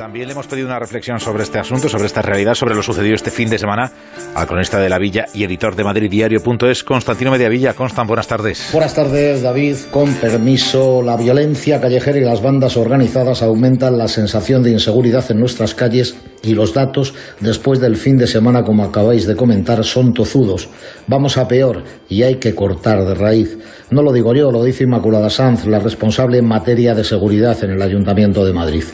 También le hemos pedido una reflexión sobre este asunto, sobre esta realidad, sobre lo sucedido este fin de semana al cronista de la Villa y editor de madriddiario.es, Constantino Mediavilla. Constan, buenas tardes. Buenas tardes, David. Con permiso, la violencia callejera y las bandas organizadas aumentan la sensación de inseguridad en nuestras calles y los datos, después del fin de semana, como acabáis de comentar, son tozudos. Vamos a peor y hay que cortar de raíz. No lo digo yo, lo dice Inmaculada Sanz, la responsable en materia de seguridad en el Ayuntamiento de Madrid.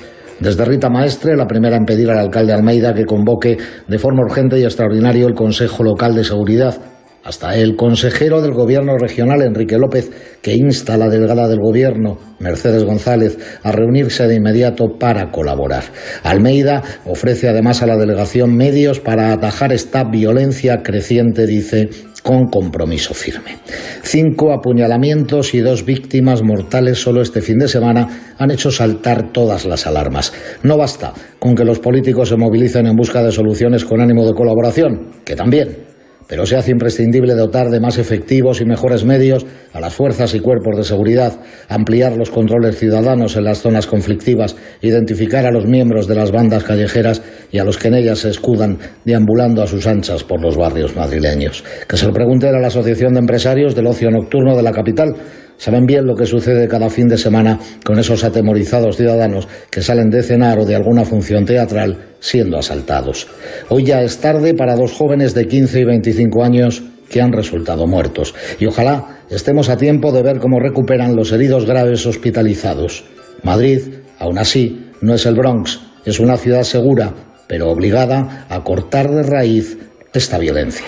Desde Rita Maestre, la primera en pedir al alcalde Almeida que convoque de forma urgente y extraordinario el Consejo Local de Seguridad, hasta el consejero del Gobierno regional, Enrique López, que insta a la delegada del Gobierno, Mercedes González, a reunirse de inmediato para colaborar. Almeida ofrece además a la delegación medios para atajar esta violencia creciente, dice, con compromiso firme. Cinco apuñalamientos y dos víctimas mortales solo este fin de semana han hecho saltar todas las alarmas. No basta con que los políticos se movilicen en busca de soluciones con ánimo de colaboración, que también pero se hace imprescindible dotar de más efectivos y mejores medios a las fuerzas y cuerpos de seguridad, ampliar los controles ciudadanos en las zonas conflictivas, identificar a los miembros de las bandas callejeras y a los que en ellas se escudan deambulando a sus anchas por los barrios madrileños. Que se lo pregunten a la Asociación de Empresarios del Ocio Nocturno de la capital Saben bien lo que sucede cada fin de semana con esos atemorizados ciudadanos que salen de cenar o de alguna función teatral siendo asaltados. Hoy ya es tarde para dos jóvenes de 15 y 25 años que han resultado muertos. Y ojalá estemos a tiempo de ver cómo recuperan los heridos graves hospitalizados. Madrid, aún así, no es el Bronx, es una ciudad segura, pero obligada a cortar de raíz esta violencia.